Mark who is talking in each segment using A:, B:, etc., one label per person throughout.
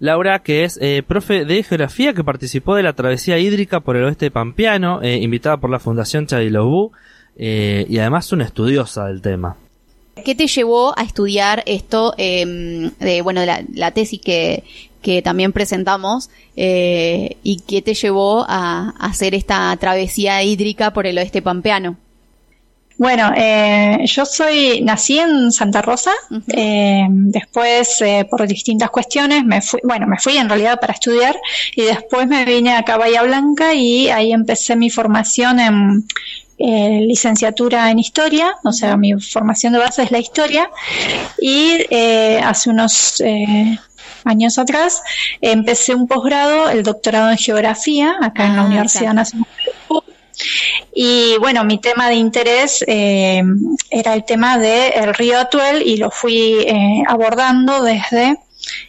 A: Laura, que es eh, profe de geografía que participó de la travesía hídrica por el oeste pampeano, eh, invitada por la Fundación Chadilobú, eh, y además una estudiosa del tema.
B: ¿Qué te llevó a estudiar esto em, de, bueno, la, la tesis que, que también presentamos eh, y qué te llevó a, hacer esta travesía hídrica por el oeste pampeano?
C: Bueno, eh, yo soy, nací en Santa Rosa, eh, después por distintas cuestiones me fui, bueno, me fui en realidad para estudiar y después me vine a Bahía Blanca y ahí empecé mi formación en licenciatura en historia, o sea, mi formación de base es la historia y hace unos años atrás, empecé un posgrado, el doctorado en geografía, acá en la ah, Universidad Nacional y bueno, mi tema de interés eh, era el tema del río Atuel y lo fui eh, abordando desde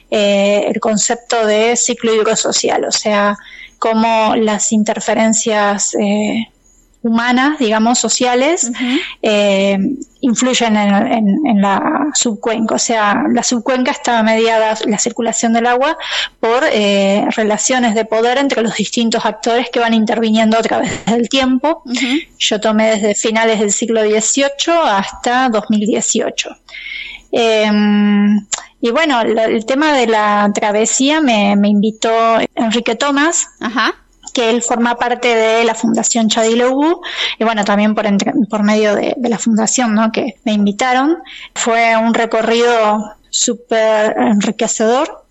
C: eh, el concepto de ciclo hidrosocial, o sea, cómo las interferencias humanas, digamos, sociales, eh, influyen en, la subcuenca. O sea, la subcuenca está mediada, la circulación del agua, por eh, relaciones de poder entre los distintos actores que van interviniendo a través del tiempo. Yo tomé desde finales del siglo XVIII hasta 2018. Em, y bueno, el tema de la travesía me, me invitó Enrique Tomás, Ajá que él forma parte de la Fundación Chadilobu y bueno, también por, por medio de, la fundación, ¿no? Que me invitaron. Fue un recorrido súper enriquecedor,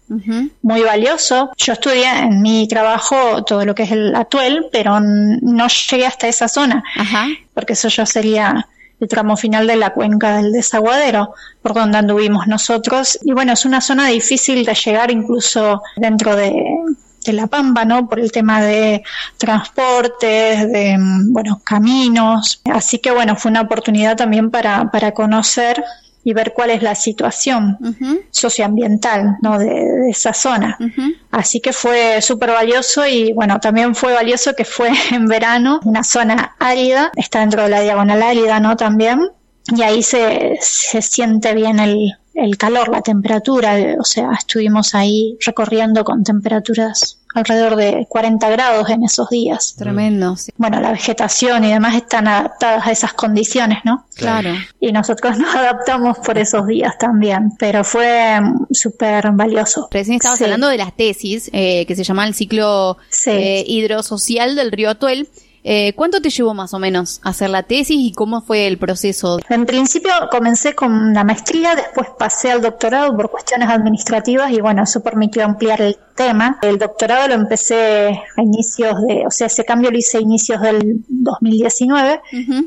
C: muy valioso. Yo estudié en mi trabajo todo lo que es el Atuel, pero no llegué hasta esa zona, porque eso ya sería el tramo final de la cuenca del desaguadero, por donde anduvimos nosotros. Y bueno, es una zona difícil de llegar incluso dentro de, de La Pampa, ¿no? Por el tema de transportes, de, bueno, caminos. Así que, bueno, fue una oportunidad también para, para conocer y ver cuál es la situación socioambiental ¿no? de, esa zona. Así que fue súper valioso y bueno, también fue valioso que fue en verano, una zona árida, está dentro de la diagonal árida, ¿no? También, y ahí se, se siente bien el, el calor, la temperatura, o sea, estuvimos ahí recorriendo con temperaturas alrededor de 40 grados en esos días.
B: Tremendo.
C: Bueno, la vegetación y demás están adaptadas a esas condiciones, ¿no?
B: Claro.
C: Y nosotros nos adaptamos por esos días también, pero fue mm, súper valioso.
B: Recién estabas hablando de las tesis, eh, que se llama el ciclo eh, hidrosocial del río Atuel. Eh, ¿Cuánto te llevó más o menos hacer la tesis y cómo fue el proceso?
C: En principio comencé con la maestría, después pasé al doctorado por cuestiones administrativas y bueno, eso permitió ampliar el tema. El doctorado lo empecé a inicios de, o sea, ese cambio lo hice a inicios del 2019,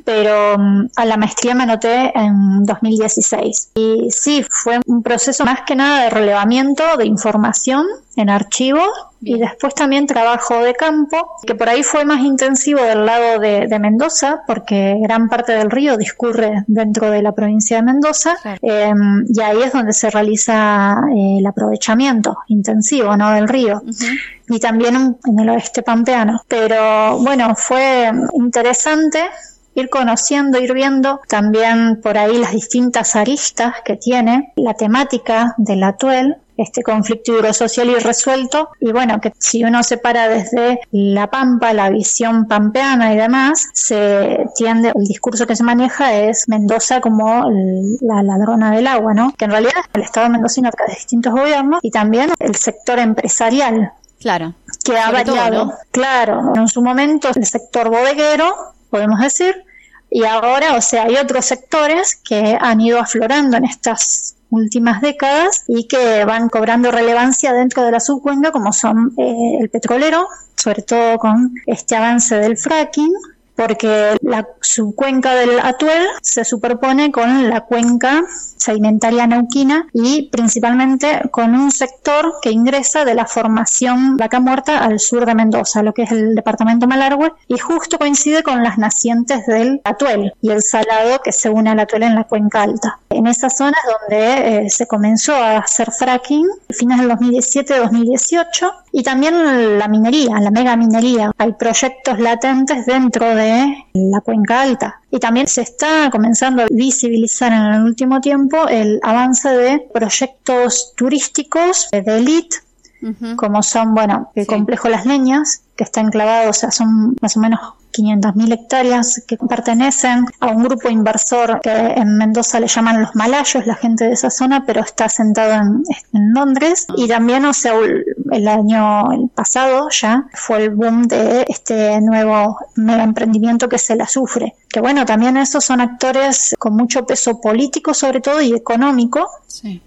C: pero mm, a la maestría me anoté en 2016. Y sí, fue un proceso más que nada de relevamiento de información en archivos y después también trabajo de campo, que por ahí fue más intensivo del lado de, Mendoza, porque gran parte del río discurre dentro de la provincia de Mendoza, em, y ahí es donde se realiza eh, el aprovechamiento intensivo ¿no? del río. Y también en el oeste pampeano. Pero bueno, fue interesante ir conociendo, ir viendo también por ahí las distintas aristas que tiene la temática del atuel este conflicto hidrosocial irresuelto y bueno, que si uno se para desde la pampa, la visión pampeana y demás, se tiende, el discurso que se maneja es Mendoza como la ladrona del agua, ¿no? Que en realidad el Estado mendocino de distintos gobiernos y también el sector empresarial.
B: Claro.
C: Que ha variado. Claro, en su momento el sector bodeguero, podemos decir, y ahora, o sea, hay otros sectores que han ido aflorando en estas últimas décadas y que van cobrando relevancia dentro de la subcuenca como son eh, el petrolero, sobre todo con este avance del fracking, porque la subcuenca del Atuel se superpone con la cuenca sedimentaria neuquina y principalmente con un sector que ingresa de la formación Vaca Muerta al sur de Mendoza, lo que es el departamento Malargüe, y justo coincide con las nacientes del Atuel y el salado que se une al Atuel en la cuenca alta. En esas zonas donde eh, se comenzó a hacer fracking, fines del 2017-2018, y también la minería, la mega minería. Hay proyectos latentes dentro de la cuenca alta. Y también se está comenzando a visibilizar en el último tiempo el avance de proyectos turísticos de élite como son, bueno, el complejo Las Leñas, que está enclavado, o sea, son más o menos 500.000 hectáreas que pertenecen a un grupo inversor que en Mendoza le llaman los malayos, la gente de esa zona, pero está sentado en, Londres. Y también, o sea, el año pasado ya fue el boom de este nuevo mega emprendimiento que se la sufre. Que bueno, también esos son actores con mucho peso político sobre todo y económico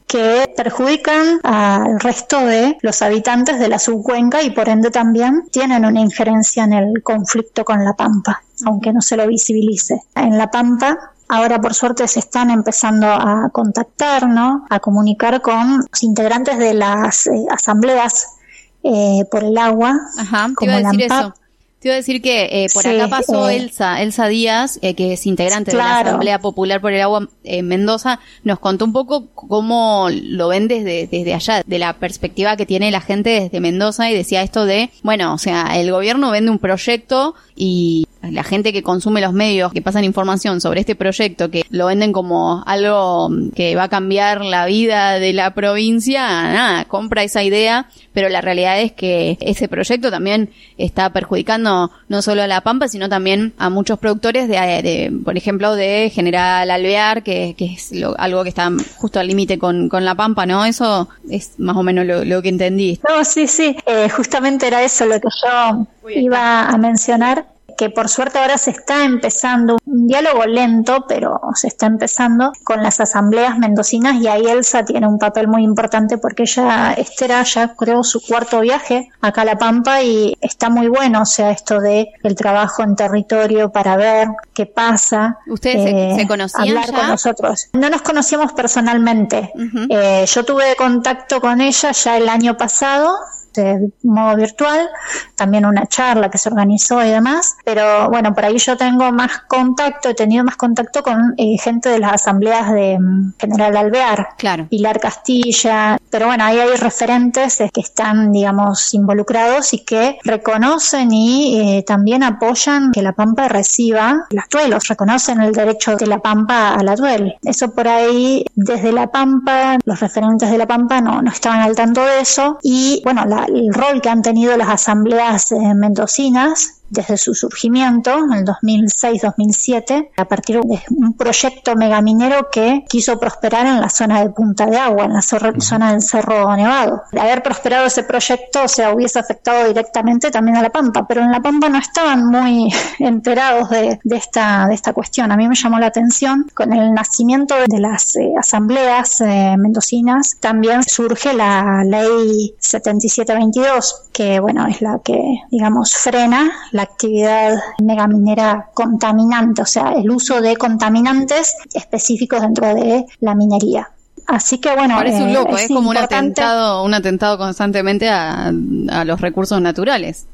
C: que perjudican al resto de los habitantes de la subcuenca y por ende también tienen una injerencia en el conflicto con la Pampa, aunque no se lo visibilice. En La Pampa Ahora, por suerte, se están empezando a contactar, ¿no? A comunicar con los integrantes de las eh, asambleas eh, por el agua.
B: Ajá, como te iba a decir eso. Te iba a decir que eh, por acá pasó Elsa, Elsa Díaz, que es integrante de la Asamblea Popular por el Agua en Mendoza, nos contó un poco cómo lo ven desde, desde allá, de la perspectiva que tiene la gente desde Mendoza y decía esto de, bueno, o sea, el gobierno vende un proyecto y la gente que consume los medios, que pasan información sobre este proyecto, que lo venden como algo que va a cambiar la vida de la provincia, nada, compra esa idea, pero la realidad es que ese proyecto también está perjudicando no solo a La Pampa, sino también a muchos productores de, por ejemplo, de General Alvear, que, es algo que está justo al límite con, La Pampa, ¿no? Eso es más o menos lo, que entendí.
C: No, sí, sí, eh, justamente era eso lo que yo iba a mencionar que por suerte ahora se está empezando un diálogo lento, pero se está empezando con las asambleas mendocinas y ahí Elsa tiene un papel muy importante porque ella, este era ya creo su cuarto viaje acá a La Pampa y está muy bueno, o sea, esto de el trabajo en territorio para ver qué pasa.
B: ¿Ustedes se, eh, conocían
C: Hablar con nosotros. No nos conocíamos personalmente. Eh, yo tuve contacto con ella ya el año pasado de modo virtual, también una charla que se organizó y demás, pero bueno, por ahí yo tengo más contacto, he tenido más contacto con eh, gente de las asambleas de mm, General Alvear,
B: claro.
C: Pilar Castilla, pero bueno, ahí hay referentes que están, digamos, involucrados y que reconocen y eh, también apoyan que la Pampa reciba las duelos, reconocen el derecho de la Pampa a la duel. Eso por ahí, desde la Pampa, los referentes de la Pampa no, no estaban al tanto de eso y bueno, la, el rol que han tenido las asambleas eh, mendocinas desde su surgimiento en el 2006-2007 a partir de un proyecto megaminero que quiso prosperar en la zona de Punta de Agua, en la zona del Cerro Nevado. De haber prosperado ese proyecto, o sea, hubiese afectado directamente también a La Pampa, pero en La Pampa no estaban muy enterados de, esta, de esta cuestión. A mí me llamó la atención con el nacimiento de las eh, asambleas eh, mendocinas, también surge la ley 7722, que bueno, es la que, digamos, frena la actividad megaminera contaminante, o sea, el uso de contaminantes específicos dentro de la minería. Así que bueno,
B: parece un loco, es, como un atentado, un atentado constantemente a los recursos naturales.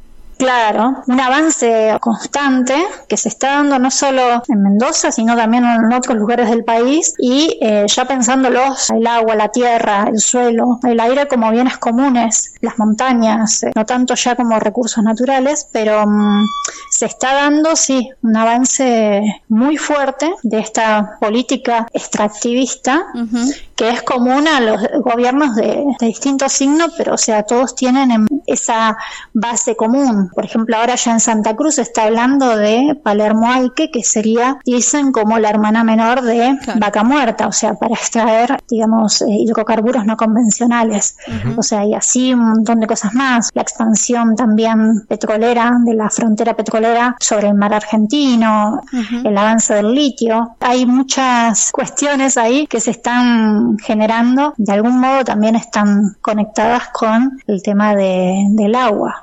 C: Claro, un avance constante que se está dando no solo en Mendoza, sino también en otros lugares del país. Y eh, ya pensándolos, el agua, la tierra, el suelo, el aire como bienes comunes, las montañas, eh, no tanto ya como recursos naturales, pero mm, se está dando, sí, un avance muy fuerte de esta política extractivista que es común a los gobiernos de, de distintos signos, pero o sea, todos tienen esa base común por ejemplo, ahora ya en Santa Cruz se está hablando de Palermo Aike, que sería, dicen, como la hermana menor de Vaca Muerta, o sea, para extraer, digamos, eh, hidrocarburos no convencionales. O sea, y así un montón de cosas más. La expansión también petrolera, de la frontera petrolera sobre el mar argentino, el avance del litio. Hay muchas cuestiones ahí que se están generando, de algún modo también están conectadas con el tema de, del agua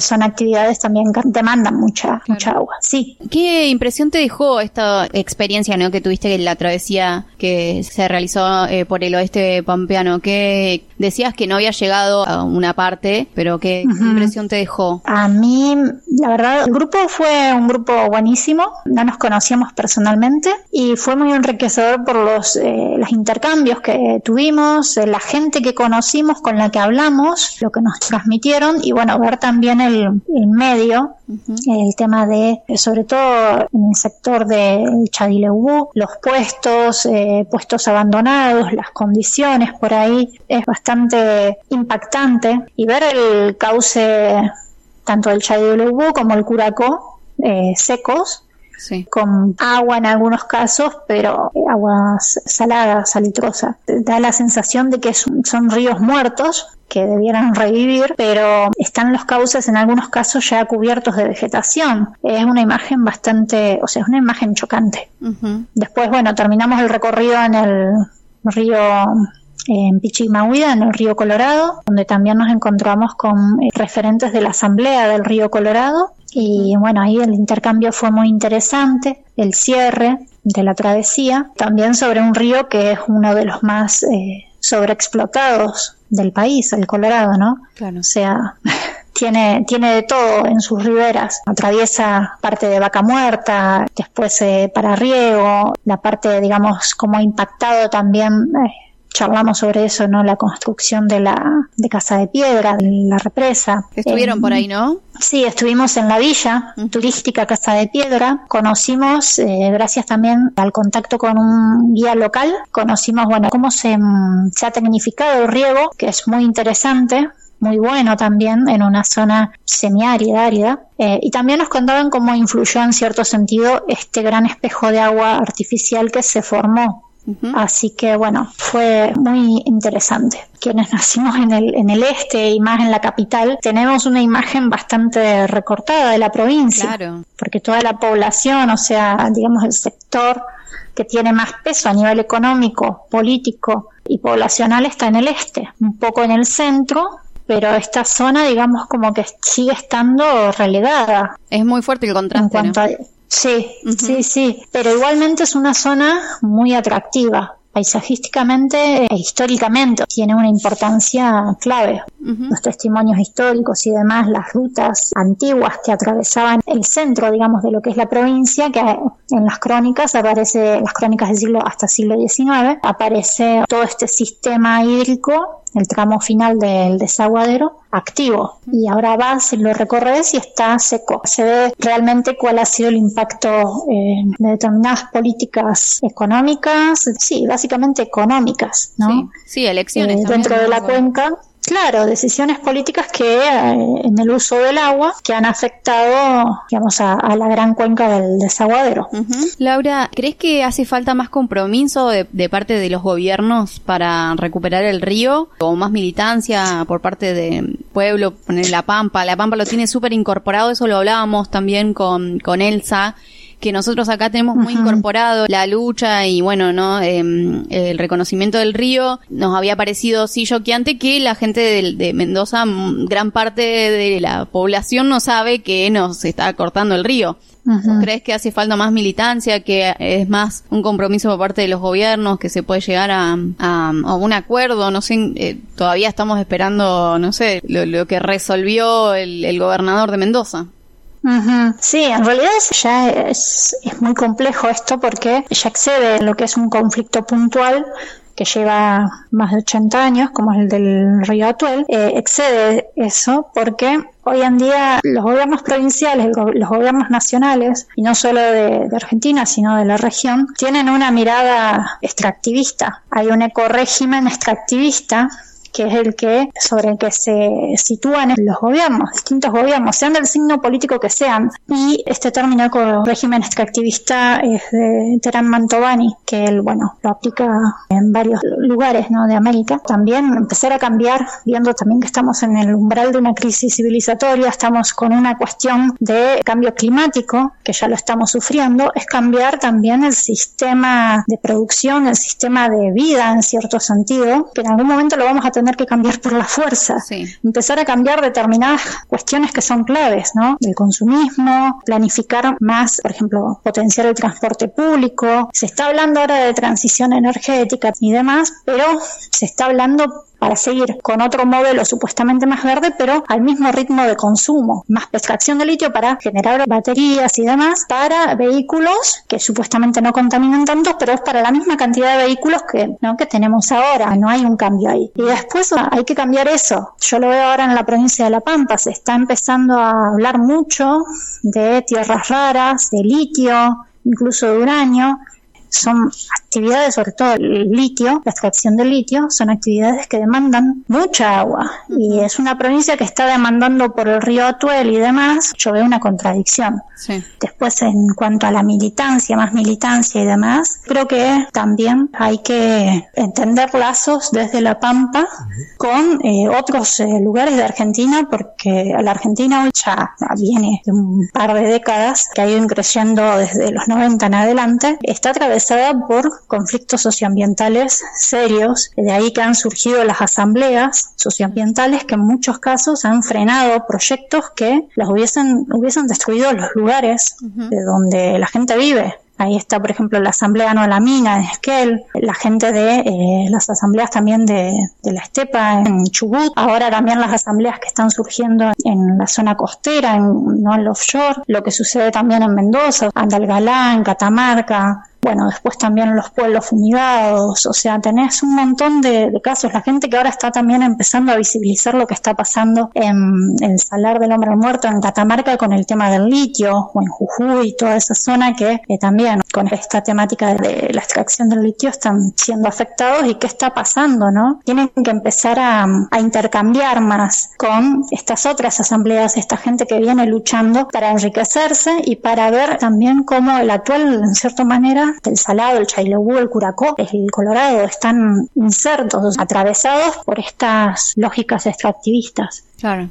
C: son actividades también que demandan mucha, mucha agua. Sí.
B: ¿Qué impresión te dejó esta experiencia ¿no? que tuviste en la travesía que se realizó eh, por el oeste pampeano? Que decías que no había llegado a una parte, pero ¿qué impresión te dejó?
C: A mí la verdad, el grupo fue un grupo buenísimo, no nos conocíamos personalmente y fue muy enriquecedor por los, eh, los intercambios que tuvimos, eh, la gente que conocimos, con la que hablamos, lo que nos transmitieron y bueno, ver también el, medio, el tema de, sobre todo en el sector del Chadileubú, los puestos, eh, puestos abandonados, las condiciones por ahí, es bastante impactante y ver el cauce tanto el Chadileubú como el Curacó eh, secos, con agua en algunos casos, pero aguas saladas, salitrosas. Da la sensación de que son, ríos muertos que debieran revivir, pero están los cauces en algunos casos ya cubiertos de vegetación. Es una imagen bastante, o sea, es una imagen chocante. Después, bueno, terminamos el recorrido en el río en Pichimahuida, en el río Colorado, donde también nos encontramos con eh, referentes de la Asamblea del río Colorado. Y bueno, ahí el intercambio fue muy interesante, el cierre de la travesía, también sobre un río que es uno de los más eh, sobreexplotados del país, el Colorado, ¿no? Claro. O sea, tiene, tiene de todo en sus riberas. Atraviesa parte de Vaca Muerta, después eh, para riego, la parte, digamos, como ha impactado también eh, charlamos sobre eso, ¿no? La construcción de la de Casa de Piedra, de la represa.
B: Estuvieron por ahí, ¿no?
C: Sí, estuvimos en la villa turística Casa de Piedra. Conocimos, eh, gracias también al contacto con un guía local, conocimos, bueno, cómo se, se ha tecnificado el riego, que es muy interesante muy bueno también en una zona semiárida, árida, eh, y también nos contaban cómo influyó en cierto sentido este gran espejo de agua artificial que se formó Así que bueno, fue muy interesante. Quienes nacimos en el, en el este y más en la capital, tenemos una imagen bastante recortada de la provincia. Porque toda la población, o sea, digamos el sector que tiene más peso a nivel económico, político y poblacional está en el este, un poco en el centro, pero esta zona, digamos, como que sigue estando relegada.
B: Es muy fuerte el contraste. En
C: Sí, sí, sí, pero igualmente es una zona muy atractiva paisajísticamente e históricamente. Tiene una importancia clave. Los testimonios históricos y demás, las rutas antiguas que atravesaban el centro, digamos, de lo que es la provincia, que en las crónicas aparece, las crónicas del siglo hasta siglo XIX, aparece todo este sistema hídrico el tramo final del desaguadero activo y ahora vas, lo recorres y está seco. Se ve realmente cuál ha sido el impacto eh, de determinadas políticas económicas, sí, básicamente económicas, ¿no?
B: Sí, elecciones.
C: Eh, dentro de la cuenca Claro, decisiones políticas que eh, en el uso del agua que han afectado, digamos, a, la gran cuenca del desaguadero.
B: Laura, ¿crees que hace falta más compromiso de, parte de los gobiernos para recuperar el río o más militancia por parte del pueblo, poner la Pampa? La Pampa lo tiene súper incorporado, eso lo hablábamos también con, con Elsa que nosotros acá tenemos muy incorporado la lucha y bueno, ¿no? Em, el reconocimiento del río nos había parecido sí choqueante que la gente de, Mendoza, gran parte de la población no sabe que nos está cortando el río. ¿Crees que hace falta más militancia, que es más un compromiso por parte de los gobiernos, que se puede llegar a, a, un acuerdo? No sé, eh, todavía estamos esperando, no sé, lo, que resolvió el gobernador de Mendoza.
C: Sí, en realidad ya es, muy complejo esto porque ya excede lo que es un conflicto puntual que lleva más de 80 años, como el del río Atuel, eh, excede eso porque hoy en día los gobiernos provinciales, los gobiernos nacionales, y no solo de, de, Argentina, sino de la región, tienen una mirada extractivista. Hay un ecorégimen extractivista que es el que sobre el que se sitúan los gobiernos, distintos gobiernos, sean del signo político que sean. Y este término con régimen extractivista es de Terán Mantovani, que él, bueno, lo aplica en varios lugares ¿no? de América. También empezar a cambiar, viendo también que estamos en el umbral de una crisis civilizatoria, estamos con una cuestión de cambio climático que ya lo estamos sufriendo, es cambiar también el sistema de producción, el sistema de vida en cierto sentido, que en algún momento lo vamos a tener que cambiar por la fuerza. Empezar a cambiar determinadas cuestiones que son claves, ¿no? El consumismo, planificar más, por ejemplo, potenciar el transporte público. Se está hablando ahora de transición energética y demás, pero se está hablando para seguir con otro modelo supuestamente más verde, pero al mismo ritmo de consumo, más extracción de litio para generar baterías y demás para vehículos que supuestamente no contaminan tanto, pero es para la misma cantidad de vehículos que, ¿no? que tenemos ahora, no hay un cambio ahí. Y después hay que cambiar eso. Yo lo veo ahora en la provincia de La Pampa, se está empezando a hablar mucho de tierras raras, de litio, incluso de uranio, son actividades, sobre todo el litio, la extracción de litio, son actividades que demandan mucha agua. Y es una provincia que está demandando por el río Atuel y demás. Yo veo una contradicción. Después, en cuanto a la militancia, más militancia y demás, creo que también hay que entender lazos desde La Pampa con eh, otros eh, lugares de Argentina, porque la Argentina hoy ya viene de un par de décadas que ha ido creciendo desde los 90 en adelante, está atravesada por conflictos socioambientales serios, de ahí que han surgido las asambleas socioambientales que en muchos casos han frenado proyectos que los hubiesen, hubiesen destruido los lugares de donde la gente vive. Ahí está, por ejemplo, la Asamblea No la Mina de Esquel, la gente de eh, las asambleas también de, la Estepa en Chubut, ahora también las asambleas que están surgiendo en la zona costera, en, no en el offshore, lo que sucede también en Mendoza, Andalgalá, en Catamarca, bueno, después también los pueblos fumigados, o sea, tenés un montón de, casos. La gente que ahora está también empezando a visibilizar lo que está pasando en el Salar del Hombre Muerto en Catamarca con el tema del litio, o en Jujuy, toda esa zona que también con esta temática de la extracción del litio están siendo afectados y qué está pasando, ¿no? Tienen que empezar a, a intercambiar más con estas otras asambleas, esta gente que viene luchando para enriquecerse y para ver también cómo el actual, en cierta manera, el Salado, el Chailobú, el Curacó, el Colorado, están insertos, atravesados por estas lógicas extractivistas.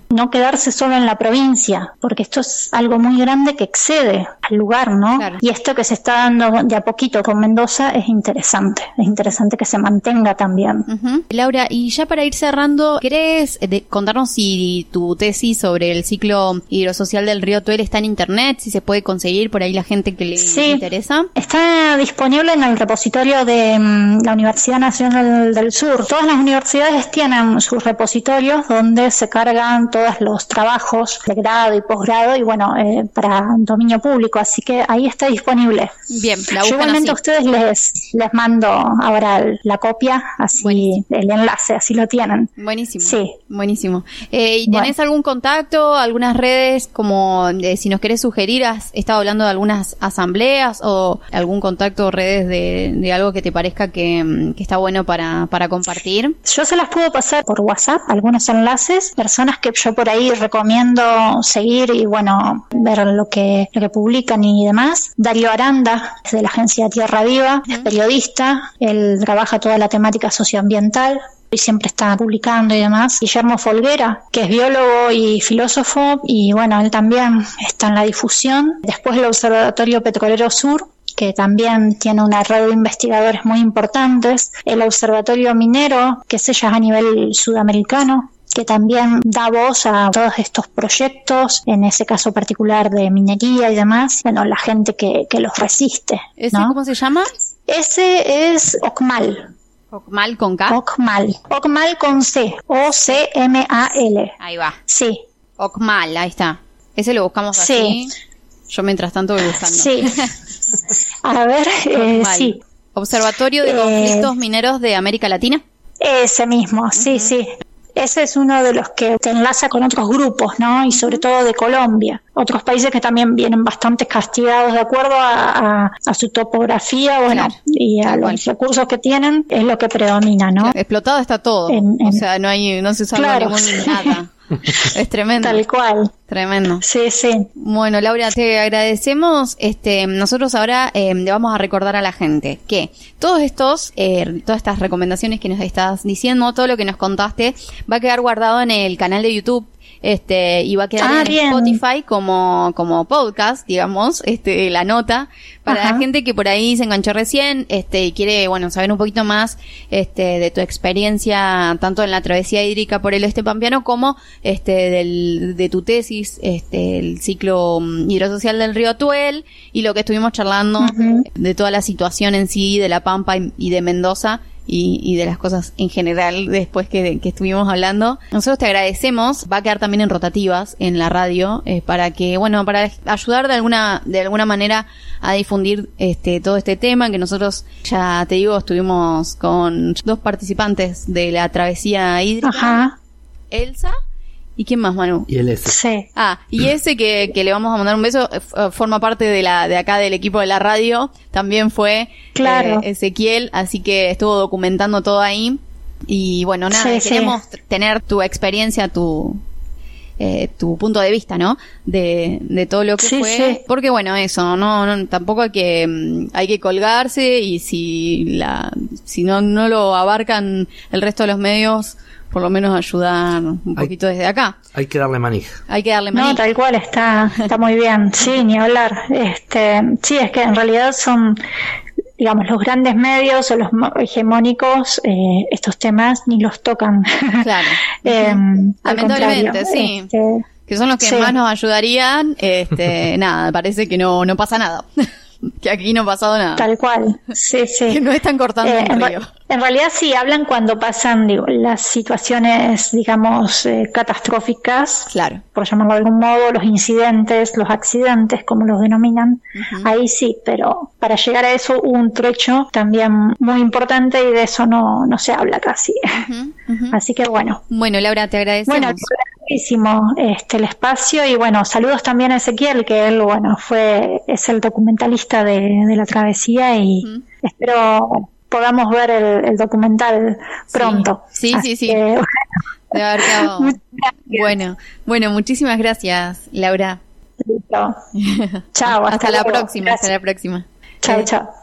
C: No quedarse solo en la provincia, porque esto es algo muy grande que excede al lugar, ¿no? Y esto que se está dando de a poquito con Mendoza es interesante, es interesante que se mantenga también.
B: Laura, y ya para ir cerrando, ¿querés eh, contarnos si tu tesis sobre el ciclo hidrosocial del río Tuel está en internet, si se puede conseguir por ahí la gente que le interesa?
C: Está disponible en el repositorio de mm, la Universidad Nacional del Sur. Todas las universidades tienen sus repositorios donde se carga todos los trabajos de grado y posgrado y bueno, eh, para dominio público, así que ahí está disponible.
B: Bien,
C: la igualmente a ustedes les, les mando ahora la copia, así el enlace, así lo tienen.
B: Buenísimo. Sí. Buenísimo. Eh, ¿Y tenés algún contacto, algunas redes, como si nos querés sugerir, has estado hablando de algunas asambleas o algún contacto, redes de, algo que te parezca que, que está bueno para, para compartir?
C: Yo se las puedo pasar por WhatsApp, algunos enlaces, personas que yo por ahí recomiendo seguir y bueno, ver lo que, lo que publican y demás. Darío Aranda, de la agencia Tierra Viva, es periodista, él trabaja toda la temática socioambiental, y siempre está publicando y demás. Guillermo Folguera, que es biólogo y filósofo, y bueno, él también está en la difusión. Después el Observatorio Petrolero Sur, que también tiene una red de investigadores muy importantes. El Observatorio Minero, que es ella a nivel sudamericano, que también da voz a todos estos proyectos, en ese caso particular de minería y demás, bueno, la gente que, los resiste.
B: ¿Ese cómo se llama?
C: Ese es OCMAL.
B: ¿OCMAL con K?
C: OCMAL. OCMAL con C. O-C-M-A-L.
B: Ahí va.
C: Sí.
B: OCMAL, ahí está. Ese lo buscamos así. Sí. Yo mientras tanto voy buscando.
C: Sí. A ver, eh, sí.
B: Observatorio de eh, Conflictos Mineros de América Latina.
C: Ese mismo, sí, sí. Ese es uno de los que te enlaza con otros grupos, ¿no? Y sobre todo de Colombia. Otros países que también vienen bastante castigados de acuerdo a, su topografía, bueno, y a los recursos que tienen, es lo que predomina, ¿no?
B: Explotado está todo. o sea, no hay, no se sabe ningún nada. Es tremendo.
C: Tal cual.
B: Tremendo.
C: Sí, sí.
B: Bueno, Laura, te agradecemos. Este, nosotros ahora eh, le vamos a recordar a la gente que todos estos, eh, todas estas recomendaciones que nos estás diciendo, todo lo que nos contaste, va a quedar guardado en el canal de YouTube este, y va a quedar
C: Ah,
B: en
C: bien.
B: Spotify como, como podcast, digamos, este, la nota, para
C: Ajá.
B: la gente que por ahí se enganchó recién, este, y quiere, bueno, saber un poquito más, este, de tu experiencia, tanto en la travesía hídrica por el este pampeano, como, este, del, de tu tesis, este, el ciclo mm, hidrosocial del río Atuel, y lo que estuvimos charlando de toda la situación en sí, de la Pampa y de Mendoza, y, y de las cosas en general después que, que estuvimos hablando. Nosotros te agradecemos, va a quedar también en rotativas en la radio, eh, para que, bueno, para ayudar de alguna, de alguna manera a difundir este, todo este tema, que nosotros, ya te digo, estuvimos con dos participantes de la travesía hídrica,
C: Ajá,
B: Elsa, ¿y quién más, Manu?
A: Y el S.
C: sí.
B: Ah, y ese que, que le vamos a mandar un beso, eh, forma parte de la, de acá del equipo de la radio, también fue
C: Claro.
B: eh, Ezequiel, así que estuvo documentando todo ahí. Y bueno, nada,
C: Sí,
B: queremos tener tu experiencia, tu, eh, tu punto de vista, ¿no? De, de todo lo que
C: Sí,
B: fue.
C: sí.
B: Porque bueno, eso, no, no, tampoco hay que, mm, hay que colgarse y si la, si no, no lo abarcan el resto de los medios, por lo menos ayudar un
A: Hay-
B: poquito desde acá.
A: Hay que darle manija.
B: Hay que darle
C: No,
B: manija.
C: tal cual, está, está muy bien. Sí, ni hablar. Este, sí, es que en realidad son, digamos, los grandes medios o los hegemónicos, eh, estos temas ni los tocan.
B: Claro.
C: Eh,
B: Lamentablemente, sí.
C: este,
B: que son los que
C: Sí.
B: más nos ayudarían, este, nada, parece que no, no pasa nada. Que aquí no ha pasado nada.
C: tal cual. Sí, sí.
B: Que no están cortando
C: Eh,
B: un río.
C: en realidad sí hablan cuando pasan digo, las situaciones, digamos, eh, catastróficas,
B: Claro.
C: por llamarlo de algún modo, los incidentes, los accidentes, como los denominan. Ahí sí, pero para llegar a eso hubo un trecho también muy importante y de eso no, no se habla casi. Así que bueno.
B: Bueno, Laura, te agradecemos.
C: Bueno, muchísimo este el espacio y bueno, saludos también a Ezequiel, que él, bueno, fue, es el documentalista de, de la travesía y espero bueno, podamos ver el, el documental pronto.
B: Sí, sí,
C: Así
B: sí.
C: que, gracias.
B: Bueno, bueno, muchísimas gracias, Laura.
C: listo. Chao,
B: hasta, la próxima, hasta
C: Gracias.
B: la próxima.
C: Chao,
B: Eh,
C: chao.